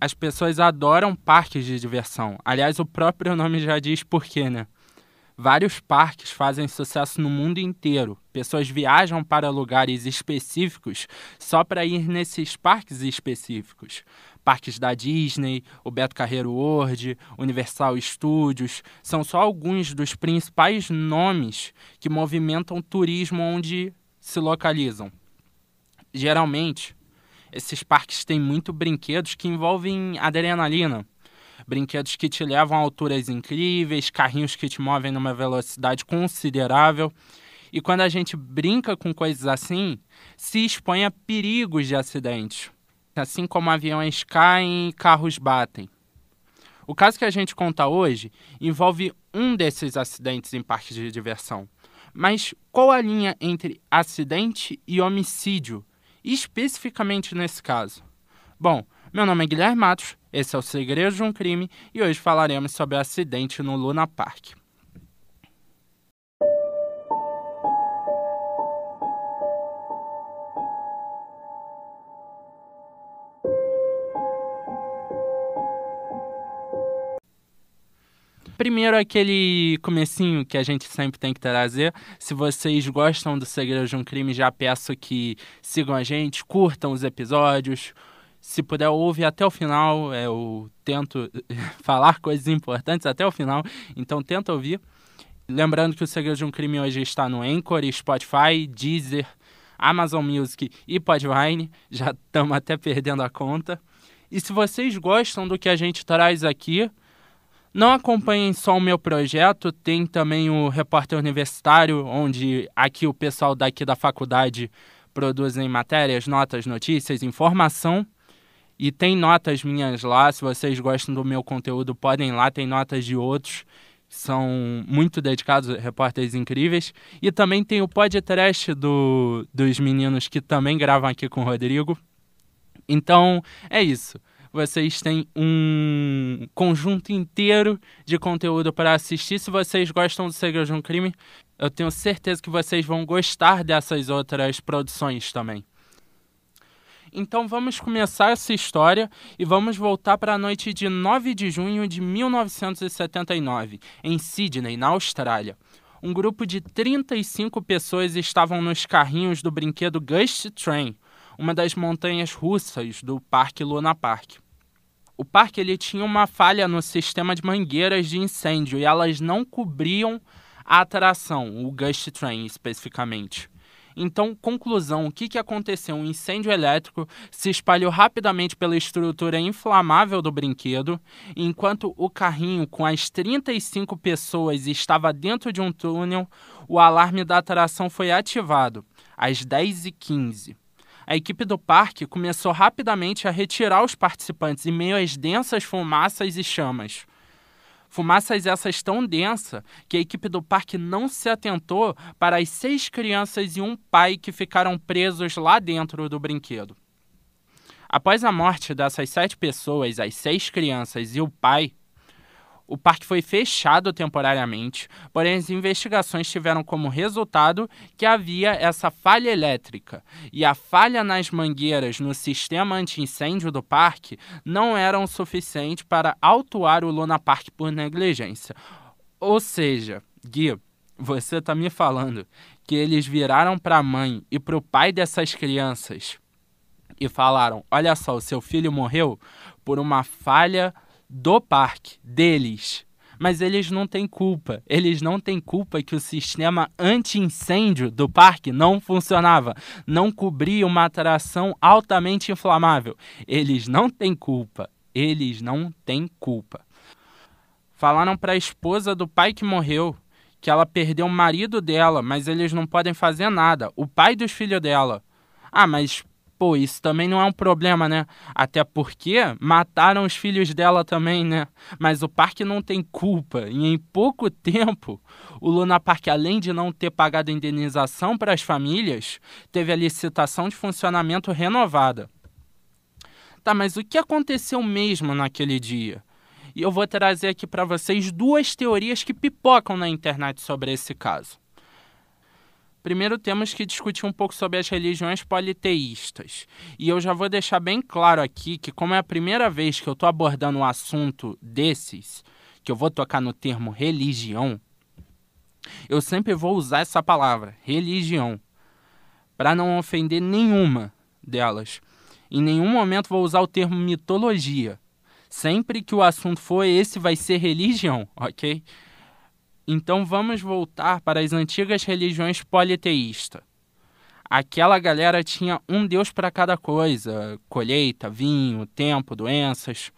as pessoas adoram parques de diversão. Aliás, o próprio nome já diz por quê, né? Vários parques fazem sucesso no mundo inteiro. Pessoas viajam para lugares específicos só para ir nesses parques específicos. Parques da Disney, o Beto Carreiro World, Universal Studios, são só alguns dos principais nomes que movimentam turismo onde se localizam. Geralmente, esses parques têm muito brinquedos que envolvem adrenalina brinquedos que te levam a alturas incríveis, carrinhos que te movem numa velocidade considerável. E quando a gente brinca com coisas assim, se expõe a perigos de acidentes, assim como aviões caem e carros batem. O caso que a gente conta hoje envolve um desses acidentes em parques de diversão. Mas qual a linha entre acidente e homicídio, especificamente nesse caso? Bom, meu nome é Guilherme Matos esse é o Segredo de um Crime e hoje falaremos sobre o acidente no Luna Park. Primeiro aquele comecinho que a gente sempre tem que trazer. Se vocês gostam do Segredo de um Crime, já peço que sigam a gente, curtam os episódios, se puder, ouve até o final. É, eu tento falar coisas importantes até o final, então tenta ouvir. Lembrando que o Segredo de um Crime hoje está no Anchor, Spotify, Deezer, Amazon Music e Podvine. Já estamos até perdendo a conta. E se vocês gostam do que a gente traz aqui, não acompanhem só o meu projeto, tem também o Repórter Universitário, onde aqui o pessoal daqui da faculdade produzem matérias, notas, notícias, informação. E tem notas minhas lá, se vocês gostam do meu conteúdo, podem ir lá, tem notas de outros são muito dedicados, repórteres incríveis. E também tem o podcast do, dos meninos que também gravam aqui com o Rodrigo. Então, é isso. Vocês têm um conjunto inteiro de conteúdo para assistir. Se vocês gostam do Segredo de um Crime, eu tenho certeza que vocês vão gostar dessas outras produções também. Então vamos começar essa história e vamos voltar para a noite de 9 de junho de 1979, em Sydney, na Austrália. Um grupo de 35 pessoas estavam nos carrinhos do brinquedo Ghost Train, uma das montanhas russas do Parque Luna Park. O parque ele tinha uma falha no sistema de mangueiras de incêndio e elas não cobriam a atração, o Ghost Train especificamente. Então, conclusão: o que, que aconteceu? Um incêndio elétrico se espalhou rapidamente pela estrutura inflamável do brinquedo, enquanto o carrinho com as 35 pessoas estava dentro de um túnel, o alarme da atração foi ativado às 10h15. A equipe do parque começou rapidamente a retirar os participantes em meio às densas fumaças e chamas. Fumaças essas tão densa que a equipe do parque não se atentou para as seis crianças e um pai que ficaram presos lá dentro do brinquedo. Após a morte dessas sete pessoas, as seis crianças e o pai, o parque foi fechado temporariamente, porém as investigações tiveram como resultado que havia essa falha elétrica e a falha nas mangueiras no sistema anti-incêndio do parque não eram suficientes para autuar o Luna Park por negligência. Ou seja, Gui, você está me falando que eles viraram para a mãe e para o pai dessas crianças e falaram: Olha só, o seu filho morreu por uma falha do parque, deles. Mas eles não têm culpa. Eles não têm culpa que o sistema anti-incêndio do parque não funcionava, não cobria uma atração altamente inflamável. Eles não têm culpa. Eles não têm culpa. Falaram para a esposa do pai que morreu que ela perdeu o marido dela, mas eles não podem fazer nada. O pai dos filhos dela. Ah, mas pô, isso também não é um problema, né? Até porque mataram os filhos dela também, né? Mas o parque não tem culpa. E em pouco tempo, o Luna Park, além de não ter pagado indenização para as famílias, teve a licitação de funcionamento renovada. Tá, mas o que aconteceu mesmo naquele dia? E eu vou trazer aqui para vocês duas teorias que pipocam na internet sobre esse caso. Primeiro temos que discutir um pouco sobre as religiões politeístas. E eu já vou deixar bem claro aqui que, como é a primeira vez que eu estou abordando um assunto desses, que eu vou tocar no termo religião, eu sempre vou usar essa palavra, religião, para não ofender nenhuma delas. Em nenhum momento vou usar o termo mitologia. Sempre que o assunto for esse, vai ser religião, ok? Então vamos voltar para as antigas religiões politeístas. Aquela galera tinha um deus para cada coisa: colheita, vinho, tempo, doenças.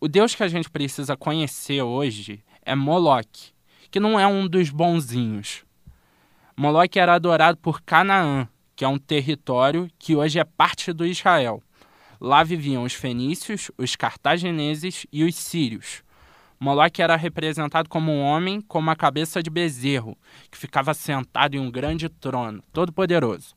O deus que a gente precisa conhecer hoje é Moloch, que não é um dos bonzinhos. Moloch era adorado por Canaã, que é um território que hoje é parte do Israel. Lá viviam os fenícios, os cartagineses e os sírios. Moloch era representado como um homem com uma cabeça de bezerro, que ficava sentado em um grande trono, todo poderoso.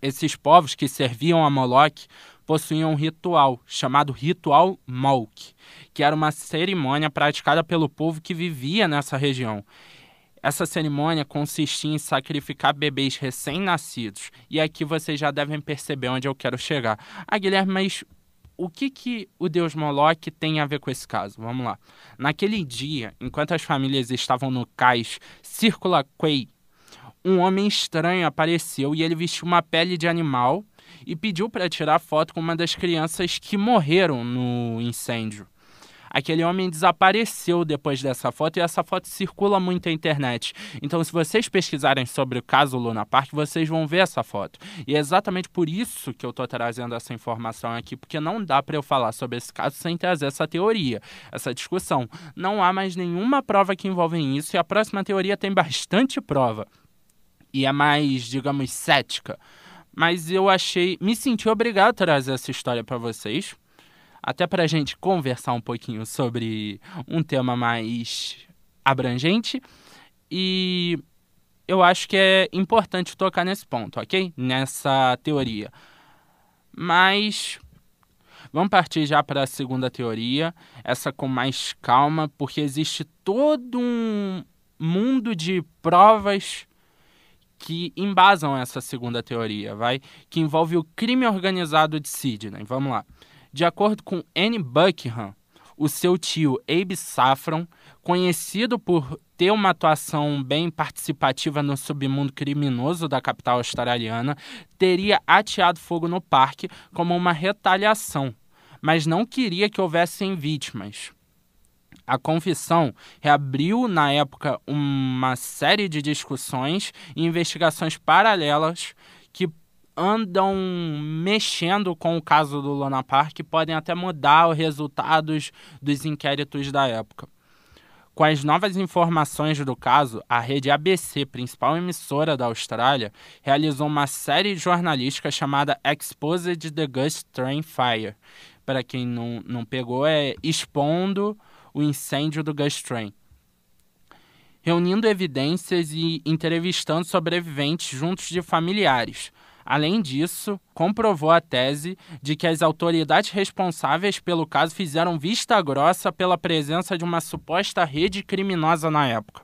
Esses povos que serviam a Moloch possuíam um ritual chamado Ritual Molk, que era uma cerimônia praticada pelo povo que vivia nessa região. Essa cerimônia consistia em sacrificar bebês recém-nascidos. E aqui vocês já devem perceber onde eu quero chegar. Ah, Guilherme, mas o que, que o deus Moloch tem a ver com esse caso? Vamos lá. Naquele dia, enquanto as famílias estavam no cais Círcula Quay, um homem estranho apareceu e ele vestiu uma pele de animal e pediu para tirar foto com uma das crianças que morreram no incêndio. Aquele homem desapareceu depois dessa foto e essa foto circula muito na internet. Então, se vocês pesquisarem sobre o caso Luna Park, vocês vão ver essa foto. E é exatamente por isso que eu estou trazendo essa informação aqui, porque não dá para eu falar sobre esse caso sem trazer essa teoria, essa discussão. Não há mais nenhuma prova que envolve isso e a próxima teoria tem bastante prova. E é mais, digamos, cética. Mas eu achei, me senti obrigado a trazer essa história para vocês até para a gente conversar um pouquinho sobre um tema mais abrangente. E eu acho que é importante tocar nesse ponto, ok? Nessa teoria. Mas vamos partir já para a segunda teoria, essa com mais calma, porque existe todo um mundo de provas que embasam essa segunda teoria, vai? Que envolve o crime organizado de Sidney. Vamos lá. De acordo com Anne Buckingham, o seu tio Abe Saffron, conhecido por ter uma atuação bem participativa no submundo criminoso da capital australiana, teria ateado fogo no parque como uma retaliação, mas não queria que houvessem vítimas. A confissão reabriu, na época, uma série de discussões e investigações paralelas andam mexendo com o caso do Luna Park podem até mudar os resultados dos inquéritos da época. Com as novas informações do caso, a rede ABC, principal emissora da Austrália, realizou uma série jornalística chamada Exposed the Gus Train Fire. Para quem não, não pegou, é expondo o incêndio do Gus Train. Reunindo evidências e entrevistando sobreviventes juntos de familiares, Além disso, comprovou a tese de que as autoridades responsáveis pelo caso fizeram vista grossa pela presença de uma suposta rede criminosa na época.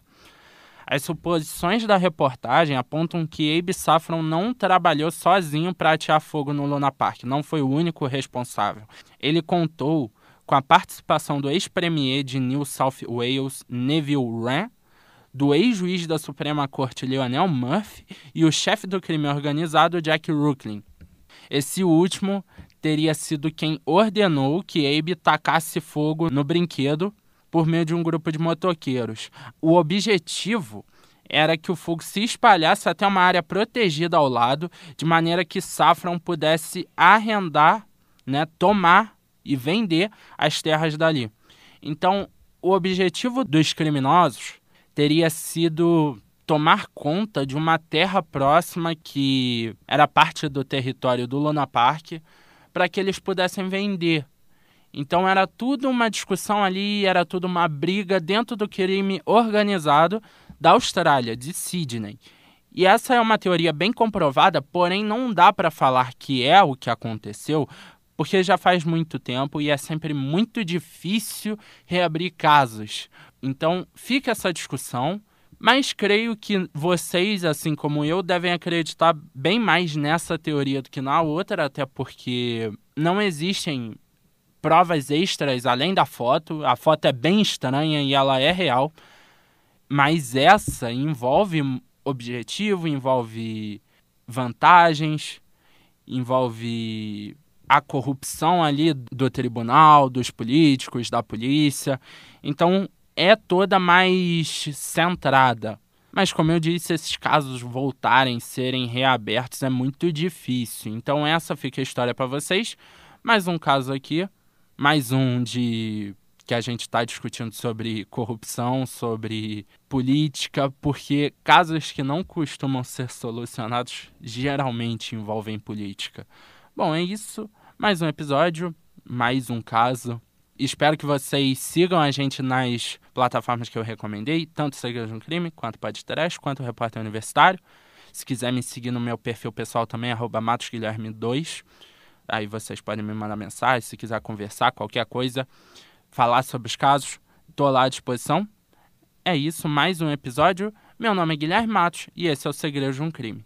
As suposições da reportagem apontam que Abe Saffron não trabalhou sozinho para atear fogo no Luna Park, não foi o único responsável. Ele contou com a participação do ex-premier de New South Wales, Neville Wren, do ex-juiz da Suprema Corte Lionel Murphy e o chefe do crime organizado Jack Rooklin. Esse último teria sido quem ordenou que Abe tacasse fogo no brinquedo por meio de um grupo de motoqueiros. O objetivo era que o fogo se espalhasse até uma área protegida ao lado, de maneira que Saffron pudesse arrendar, né, tomar e vender as terras dali. Então, o objetivo dos criminosos teria sido tomar conta de uma terra próxima que era parte do território do Luna Park para que eles pudessem vender. Então era tudo uma discussão ali, era tudo uma briga dentro do crime organizado da Austrália, de Sydney. E essa é uma teoria bem comprovada, porém não dá para falar que é o que aconteceu, porque já faz muito tempo e é sempre muito difícil reabrir casos. Então, fica essa discussão, Mas creio que vocês, assim como eu, devem acreditar bem mais nessa teoria do que na outra, até porque não existem provas extras além da foto. A foto é bem estranha e ela é real. Mas essa envolve objetivo, envolve vantagens, envolve a corrupção ali do tribunal, dos políticos, da polícia. Então é toda mais centrada. Mas como eu disse, esses casos voltarem, serem reabertos é muito difícil. Então essa fica a história para vocês. Mais um caso aqui, mais um de que a gente está discutindo sobre corrupção, sobre política, porque casos que não costumam ser solucionados geralmente envolvem política. Bom, é isso. Mais um episódio, mais um caso. Espero que vocês sigam a gente nas plataformas que eu recomendei, tanto Segredos de um Crime, quanto Podcast, quanto o Repórter Universitário. Se quiser me seguir no meu perfil pessoal também, arroba matosguilherme2. Aí vocês podem me mandar mensagem, se quiser conversar, qualquer coisa, falar sobre os casos, estou lá à disposição. É isso, mais um episódio. Meu nome é Guilherme Matos e esse é o Segredo de um Crime.